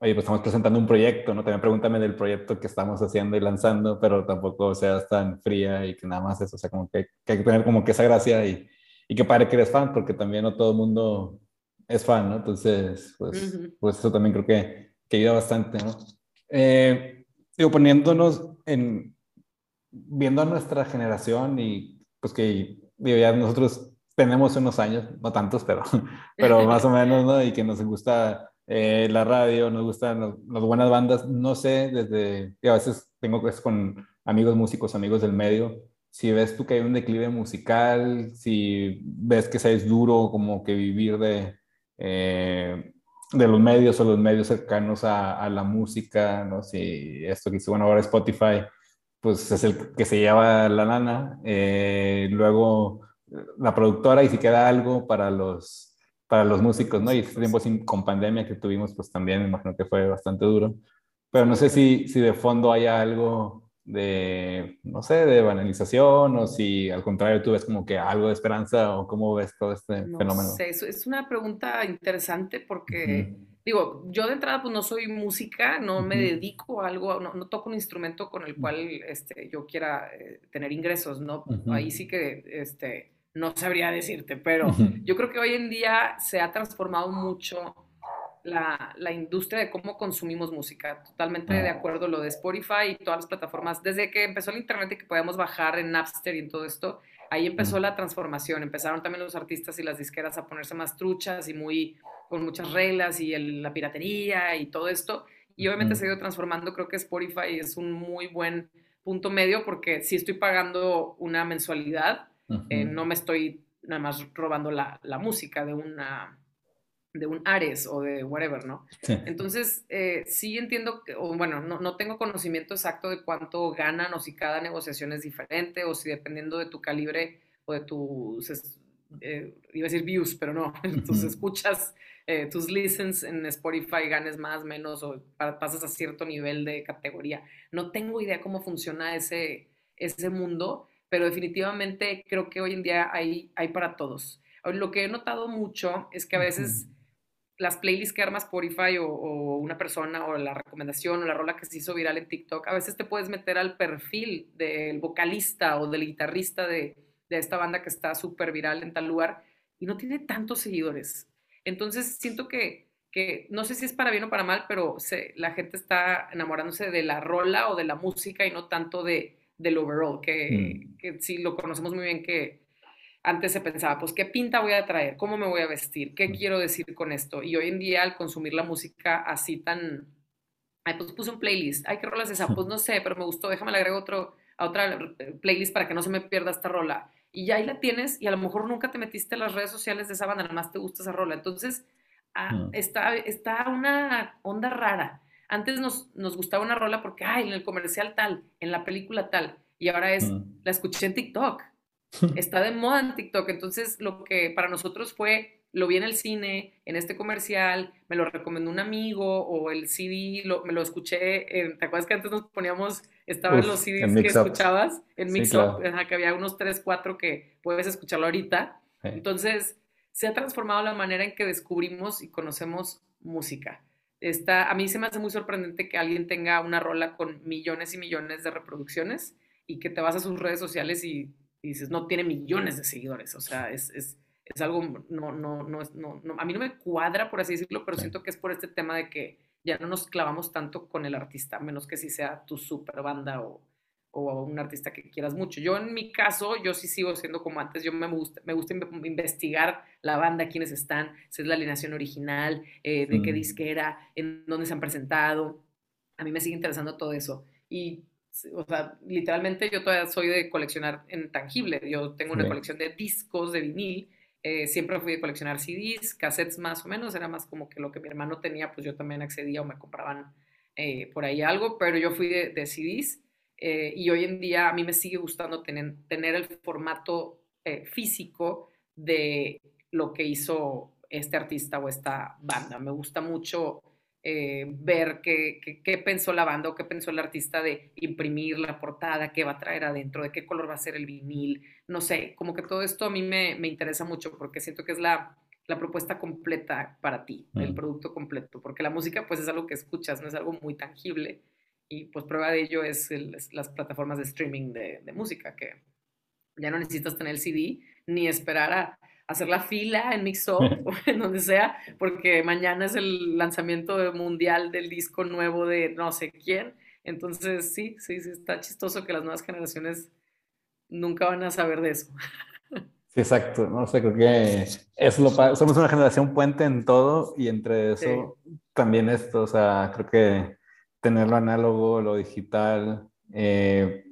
oye, pues estamos presentando un proyecto, ¿no? También pregúntame del proyecto que estamos haciendo y lanzando, pero tampoco seas tan fría y que nada más eso, o sea, como que, que hay que tener como que esa gracia y, y que pare que eres fan, porque también no todo el mundo es fan, ¿no? Entonces, pues, pues eso también creo que, que ayuda bastante, ¿no? Eh, digo, poniéndonos en, viendo a nuestra generación y pues que digo, ya nosotros tenemos unos años, no tantos, pero, pero más o menos, ¿no? Y que nos gusta eh, la radio, nos gustan las buenas bandas. No sé, desde, a veces tengo que con amigos músicos, amigos del medio, si ves tú que hay un declive musical, si ves que es duro como que vivir de, eh, de los medios o los medios cercanos a, a, la música, ¿no? Si esto que hizo, bueno, ahora Spotify, pues es el que se lleva la lana, eh, luego la productora y si queda algo para los, para los músicos, ¿no? Y este tiempo sin, con pandemia que tuvimos, pues también me imagino que fue bastante duro. Pero no sé si, si de fondo haya algo de, no sé, de banalización o si al contrario tú ves como que algo de esperanza o cómo ves todo este no fenómeno. Sé, es una pregunta interesante porque, digo, yo de entrada pues no soy música, no me dedico a algo, no, no, toco un instrumento con el cual este, yo quiera eh, tener ingresos, ¿no? Ahí sí que, este, no sabría decirte, pero yo creo que hoy en día se ha transformado mucho la, la, industria de cómo consumimos música. Totalmente de ah. acuerdo lo de Spotify y todas las plataformas. Desde que empezó el Internet y que podíamos bajar en Napster y en todo esto, ahí empezó la transformación. Empezaron también los artistas y las disqueras a ponerse más truchas y muy con muchas reglas y la piratería y todo esto. Y obviamente se ha ido transformando. Creo que Spotify es un muy buen punto medio porque si estoy pagando una mensualidad, eh, no me estoy nada más robando la, la música de una de un Ares o de whatever, ¿no? Entonces, eh, sí entiendo, que, o bueno, no, no, tengo conocimiento exacto de cuánto ganan o si cada negociación es diferente o si dependiendo de tu calibre o de tus, eh, iba a decir views, pero no, tus escuchas, eh, tus listens en Spotify ganes más, menos o pasas a cierto nivel de categoría. No tengo idea cómo funciona ese, ese mundo, pero definitivamente creo que hoy en día hay, hay para todos. Lo que he notado mucho es que a veces las playlists que arma Spotify o, una persona o la recomendación o la rola que se hizo viral en TikTok, a veces te puedes meter al perfil del vocalista o del guitarrista de, esta banda que está súper viral en tal lugar y no tiene tantos seguidores. Entonces siento que, que, no sé si es para bien o para mal, pero la gente está enamorándose de la rola o de la música y no tanto de, del overall, que, mm. que sí lo conocemos muy bien que antes se pensaba, pues, ¿qué pinta voy a traer? ¿Cómo me voy a vestir? ¿Qué quiero decir con esto? Y hoy en día, al consumir la música así tan... Ay, pues puse un playlist. Ay, ¿qué rola es esa? Pues no sé, pero me gustó. Déjame le agrego otro, a otra playlist para que no se me pierda esta rola. Y ya ahí la tienes y a lo mejor nunca te metiste en las redes sociales de esa banda, nada más te gusta esa rola. Entonces, ah, está, está una onda rara. Antes nos, nos gustaba una rola porque, ay, en el comercial tal, en la película tal. Y ahora es, la escuché en TikTok está de moda en TikTok. Entonces, lo que para nosotros fue, lo vi en el cine, en este comercial, me lo recomendó un amigo o el CD, me lo escuché. ¿Te acuerdas que antes nos poníamos, estaban los CDs que escuchabas en Mix que había unos 3, 4 que puedes escucharlo ahorita. Entonces, se ha transformado la manera en que descubrimos y conocemos música. Está, a mí se me hace muy sorprendente que alguien tenga una rola con millones y millones de reproducciones y que te vas a sus redes sociales y y dices, no tiene millones de seguidores, o sea, es, es, es algo, no, no, no, no, a mí no me cuadra, por así decirlo, pero siento que es por este tema de que ya no nos clavamos tanto con el artista, menos que si sea tu super banda o, o un artista que quieras mucho. Yo en mi caso, yo sí sigo siendo como antes, yo me gusta, me gusta investigar la banda, quiénes están, si es la alineación original, eh, de qué disquera, en dónde se han presentado. A mí me sigue interesando todo eso. Y o sea, literalmente yo todavía soy de coleccionar en tangible. Yo tengo una colección de discos de vinil. Eh, siempre fui de coleccionar CDs, cassettes más o menos. Era más como que lo que mi hermano tenía, pues yo también accedía o me compraban eh, por ahí algo. Pero yo fui de, CDs eh, y hoy en día a mí me sigue gustando tener, tener el formato físico de lo que hizo este artista o esta banda. Me gusta mucho eh, ver qué, qué, pensó la banda o qué pensó el artista de imprimir la portada, qué va a traer adentro, de qué color va a ser el vinil, no sé, como que todo esto a mí me, me interesa mucho porque siento que es la, la propuesta completa para ti, el producto completo, porque la música pues es algo que escuchas, no es algo muy tangible y pues prueba de ello es, las plataformas de streaming de, de música, que ya no necesitas tener el CD ni esperar a hacer la fila en Mixup o en donde sea, porque mañana es el lanzamiento mundial del disco nuevo de no sé quién. Entonces, sí, sí, sí, está chistoso que las nuevas generaciones nunca van a saber de eso. Sí, exacto. No sé, creo que eso lo somos una generación puente en todo y entre eso también esto, o sea, creo que tener lo análogo, lo digital, eh,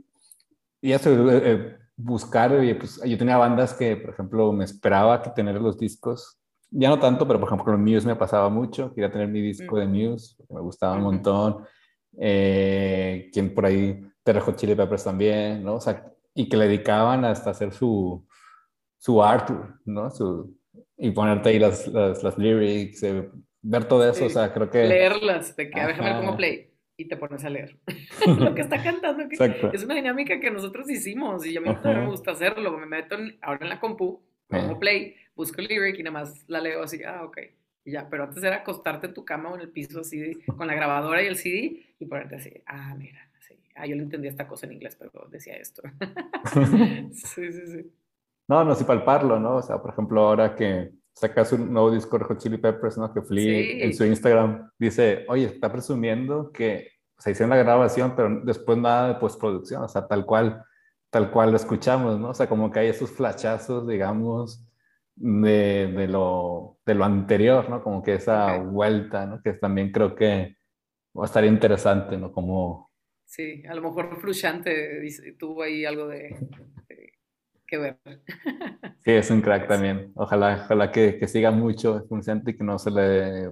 y eso, eh, eh buscar, pues yo tenía bandas que, por ejemplo, me esperaba que tener los discos ya no tanto, pero por ejemplo con Muse me pasaba mucho, quería tener mi disco mm. de Muse, me gustaba un montón. Eh, quien por ahí, Terre Hot Chili Peppers también, ¿no? O sea, y que le dedicaban hasta hacer su, su art, ¿no? Su, y ponerte ahí las, las, las lyrics, eh, ver todo eso, o sea, creo que... Leerlas, de que déjame ver cómo play y te pones a leer lo que está cantando. Que es una dinámica que nosotros hicimos y a mí me gusta hacerlo. Me meto ahora en la compu, pongo play, busco el lyric y nada más la leo así, ah, ok. Y ya, pero antes era acostarte en tu cama o en el piso así, con la grabadora y el CD y ponerte así, ah, mira, así. Ah, yo le entendía esta cosa en inglés, pero decía esto. sí, sí, sí. No, no, sí palparlo, ¿no? O sea, por ejemplo, ahora que sacas un nuevo disco de Chili Peppers, ¿no? Que Flea en su Instagram dice, oye, está presumiendo que se hizo la grabación, pero después nada de postproducción, o sea, tal cual, tal cual lo escuchamos, ¿no? O sea, como que hay esos flachazos, digamos, de, de lo, de lo anterior, ¿no? Como que esa vuelta, ¿no? Que también creo que va a estar interesante, ¿no? Como... Sí, a lo mejor Flushante tuvo ahí algo de, que ver. Sí, es un crack también. Ojalá, ojalá que, que siga mucho Flushante y que no se le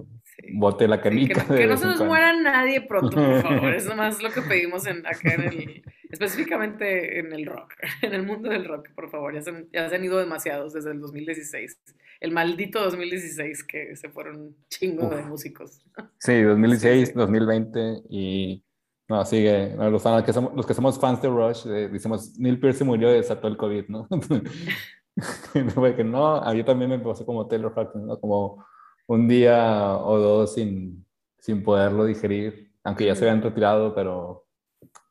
bote la canica. que, no se nos muera nadie pronto, por favor. Es nomás lo que pedimos en, acá en el, específicamente en el rock, en el mundo del rock, por favor. Ya se, ya se han ido demasiados desde el 2016. El maldito 2016 que se fueron chingo de músicos. Sí, 2016, 2020 y no, sigue. Los, que somos, los que somos fans de Rush, eh, decimos, Neil Pearce murió y desató el COVID, ¿no? que no, a mí también me pasó como Taylor Hawkins, ¿no? Como un día o dos sin, sin poderlo digerir, aunque ya se habían retirado, pero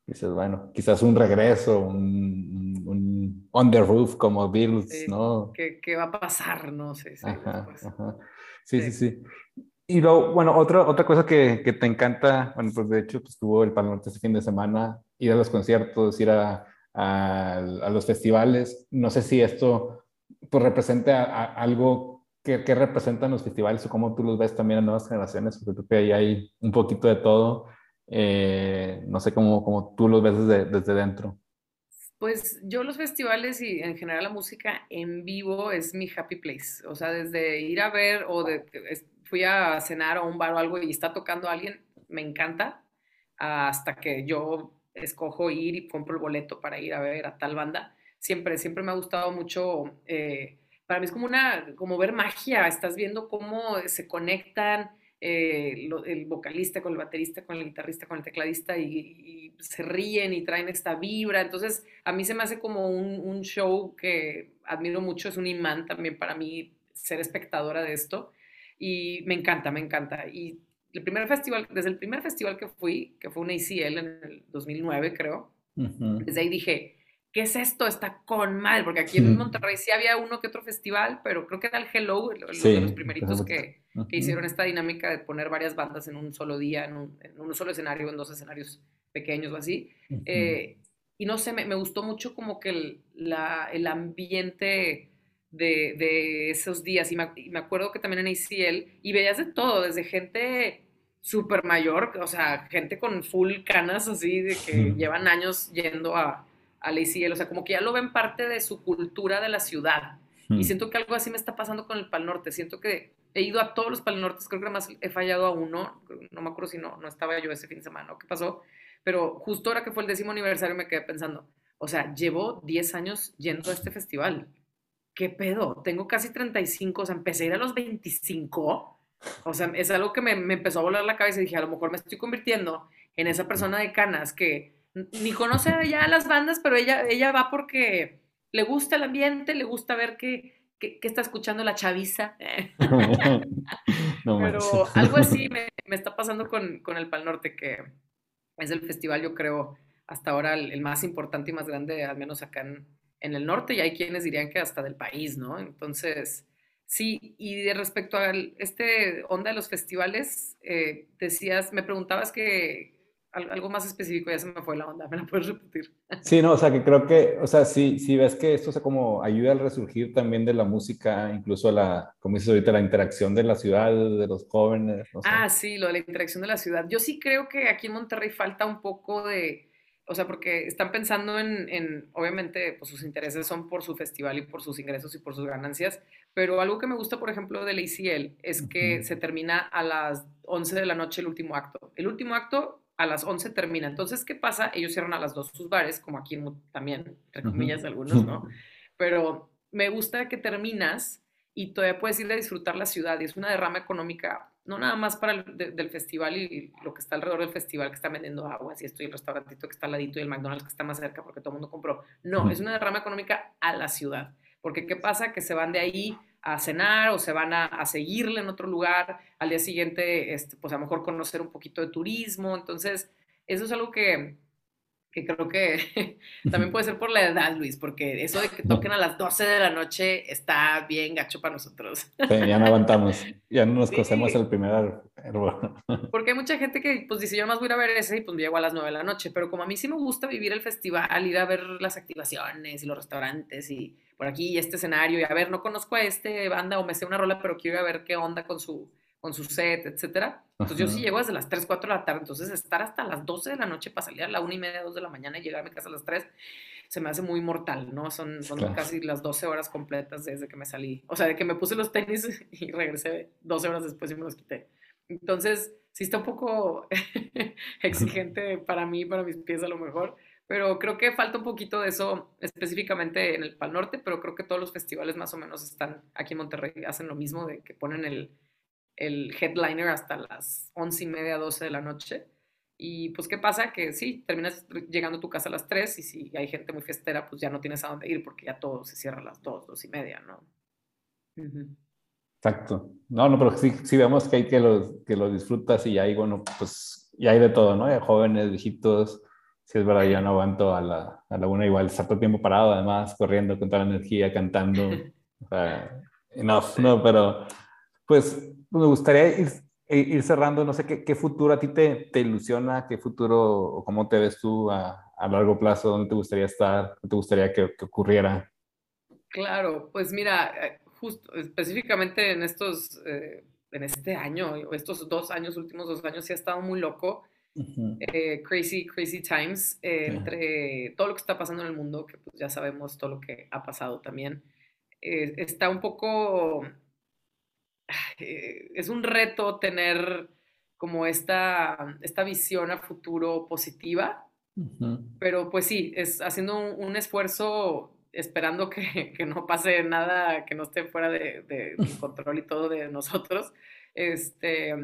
dices, bueno, quizás un regreso, un, un on the roof como Bills, ¿no? ¿Qué, ¿Qué, va a pasar? No sé. Sí, sí, sí, sí, Y luego, bueno, otra, otra cosa que, que, te encanta, bueno, pues de hecho, pues tuvo el Palo este fin de semana, ir a los conciertos, ir a, a, a los festivales. No sé si esto pues represente algo ¿Qué, representan los festivales o cómo tú los ves también en nuevas generaciones? Porque creo que ahí hay un poquito de todo. Eh, no sé cómo, cómo, tú los ves desde, desde dentro. Pues yo los festivales y en general la música en vivo es mi happy place. O sea, desde ir a ver o de, fui a cenar a un bar o algo y está tocando alguien, me encanta, hasta que yo escojo ir y compro el boleto para ir a ver a tal banda. Siempre, siempre me ha gustado mucho eh, para mí es como una, como ver magia, estás viendo cómo se conectan eh, el vocalista con el baterista, con el guitarrista, con el tecladista y, se ríen y traen esta vibra. Entonces, a mí se me hace como un, show que admiro mucho, es un imán también para mí ser espectadora de esto y me encanta, me encanta. Y el primer festival, desde el primer festival que fui, que fue un ACL en el 2009 creo, desde ahí dije, ¿qué es esto? Está con mal, porque aquí en Monterrey sí había uno que otro festival, pero creo que era el Hello, de los primeritos que, hicieron esta dinámica de poner varias bandas en un solo día, en un, solo escenario, en dos escenarios pequeños o así. Eh, y no sé, me, gustó mucho como que el, la, el ambiente de, de, esos días. Y me, me, acuerdo que también en ACL, y veías de todo, desde gente súper mayor, o sea, gente con full canas así, de que llevan años yendo a al ACL, o sea, como que ya lo ven parte de su cultura de la ciudad. Y hmm. siento que algo así me está pasando con el Pal Norte. Siento que he ido a todos los Pal Nortes, creo que más he fallado a uno, no me acuerdo si no, no estaba yo ese fin de semana o qué pasó, pero justo ahora que fue el décimo aniversario me quedé pensando, o sea, llevo 10 años yendo a este festival. ¿Qué pedo? Tengo casi 35, o sea, empecé a ir a los 25. O sea, es algo que me, me empezó a volar la cabeza y dije, a lo mejor me estoy convirtiendo en esa persona de canas que ni conoce ya las bandas, pero ella, ella va porque le gusta el ambiente, le gusta ver qué, está escuchando la chaviza. pero algo así me, está pasando con, el Pal Norte, que es el festival, yo creo, hasta ahora el, más importante y más grande, al menos acá en, el norte, y hay quienes dirían que hasta del país, ¿no? Entonces, sí, y de respecto a este onda de los festivales, eh, decías, me preguntabas que, algo más específico, ya se me fue la onda, ¿me la puedes repetir? Sí, no, o sea, que creo que, o sea, si, si ves que esto se como ayuda al resurgir también de la música, incluso la, como dices ahorita, la interacción de la ciudad, de los jóvenes. Ah, sí, lo de la interacción de la ciudad. Yo sí creo que aquí en Monterrey falta un poco de, o sea, porque están pensando en, obviamente, pues sus intereses son por su festival y por sus ingresos y por sus ganancias, pero algo que me gusta, por ejemplo, del ACL es que se termina a las 11 de la noche el último acto. El último acto a las 11 termina. Entonces, ¿qué pasa? Ellos cierran a las 2 sus bares, como aquí también, entre comillas, algunos, ¿no? Pero me gusta que terminas y todavía puedes ir a disfrutar la ciudad y es una derrama económica no nada más para el del festival y lo que está alrededor del festival, que está vendiendo aguas y esto y el restaurantito que está al ladito y el McDonald's que está más cerca porque todo el mundo compró. No, es una derrama económica a la ciudad. Porque ¿qué pasa? Que se van de ahí a cenar o se van a, a seguirle en otro lugar, al día siguiente, este, pues a lo mejor conocer un poquito de turismo. Entonces, eso es algo que, que creo que también puede ser por la edad, Luis, porque eso de que toquen a las 12 de la noche está bien gacho para nosotros. Sí, ya no aguantamos, ya no nos cosemos el primer hervor. Porque hay mucha gente que pues dice, yo más voy a ir a ver ese y pues llego a las 9 de la noche, pero como a mí sí me gusta vivir el festival, ir a ver las activaciones y los restaurantes y por aquí y este escenario y a ver, no conozco a este banda o me sé una rola, pero quiero ir a ver qué onda con su con su set, etcétera. Entonces yo sí llego desde las 3, 4 de la tarde, entonces estar hasta las 12 de la noche para salir a la 1 y media, 2 de la mañana y llegar a mi casa a las 3, se me hace muy mortal, ¿no? Son, son casi las 12 horas completas desde que me salí. O sea, de que me puse los tenis y regresé 12 horas después y me los quité. Entonces, sí está un poco exigente para mí, para mis pies a lo mejor, pero creo que falta un poquito de eso específicamente en el Pal Norte, pero creo que todos los festivales más o menos están aquí en Monterrey, hacen lo mismo, de que ponen el el headliner hasta las once y media, 12 de la noche. Y pues, ¿qué pasa? Que sí, terminas llegando a tu casa a las 3 y si hay gente muy festera, pues ya no tienes a dónde ir porque ya todo se cierra a las 2, 2 y media, ¿no? Exacto. No, no, pero sí, sí vemos que hay que lo, que lo disfrutas y hay, bueno, pues ya hay de todo, ¿no? Hay jóvenes, viejitos. Si es verdad, yo no aguanto a la, a la una igual, está todo el tiempo parado, además, corriendo con toda la energía, cantando. o sea, enough, no, pero pues me gustaría ir, ir cerrando, no sé qué, qué, futuro a ti te, te, ilusiona, qué futuro o cómo te ves tú a, a largo plazo, dónde te gustaría estar, qué te gustaría que, que, ocurriera. Claro, pues mira, eh, justo específicamente en estos, eh, en este año, estos dos años, últimos dos años, sí ha estado muy loco. eh, crazy, crazy times, eh, entre todo lo que está pasando en el mundo, que pues ya sabemos todo lo que ha pasado también. está un poco eh, es un reto tener como esta, esta visión a futuro positiva, pero pues sí, es haciendo un, esfuerzo esperando que, que, no pase nada que no esté fuera de, de, control y todo de nosotros. Este,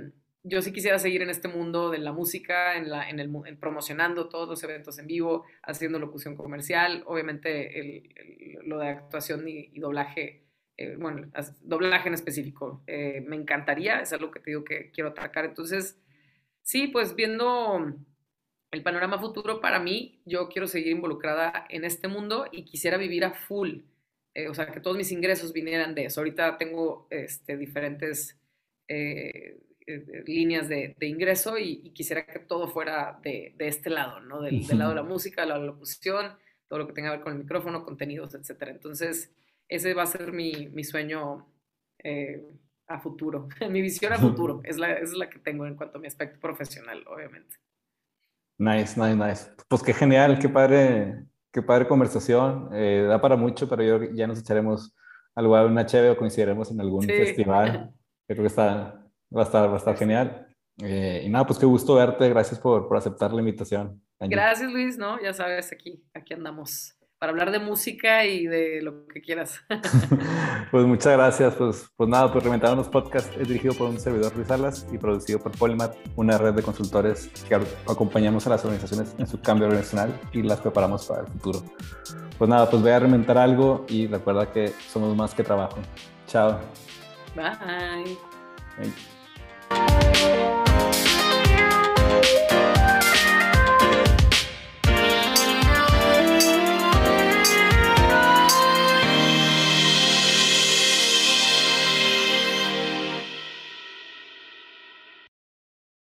yo sí quisiera seguir en este mundo de la música, en, la, en el, promocionando todos los eventos en vivo, haciendo locución comercial, obviamente el, lo de actuación y, y doblaje eh, bueno, doblaje en específico. Eh, me encantaría, es algo que te digo que quiero atacar. Entonces, sí, pues viendo el panorama futuro para mí, yo quiero seguir involucrada en este mundo y quisiera vivir a full. Eh, o sea, que todos mis ingresos vinieran de eso. Ahorita tengo este, diferentes líneas de, ingreso y, quisiera que todo fuera de, este lado, ¿no? Del, del, lado de la música, de la locución, todo lo que tenga que ver con el micrófono, contenidos, etcétera. Entonces, ese va a ser mi, mi sueño eh, a futuro, mi visión a futuro, es la, es la que tengo en cuanto a mi aspecto profesional, obviamente. Nice, nice, nice. Pues qué genial, qué padre, qué padre conversación. Eh, da para mucho, pero yo ya nos echaremos al lugar una chévere o coincidiremos en algún festival. Creo que está, va, a estar, va a estar genial. Eh, y nada, pues qué gusto verte. Gracias por, por aceptar la invitación. Gracias, Luis, ¿no? Ya sabes, aquí, aquí andamos para hablar de música y de lo que quieras. pues muchas gracias. Pues, pues nada, pues Reventándonos Podcast es dirigido por un servidor Luis Salas y producido por Polymath, una red de consultores que acompañamos a las organizaciones en su cambio organizacional y las preparamos para el futuro. Pues nada, pues voy a reventar algo y recuerda que somos más que trabajo. Chao. Bye.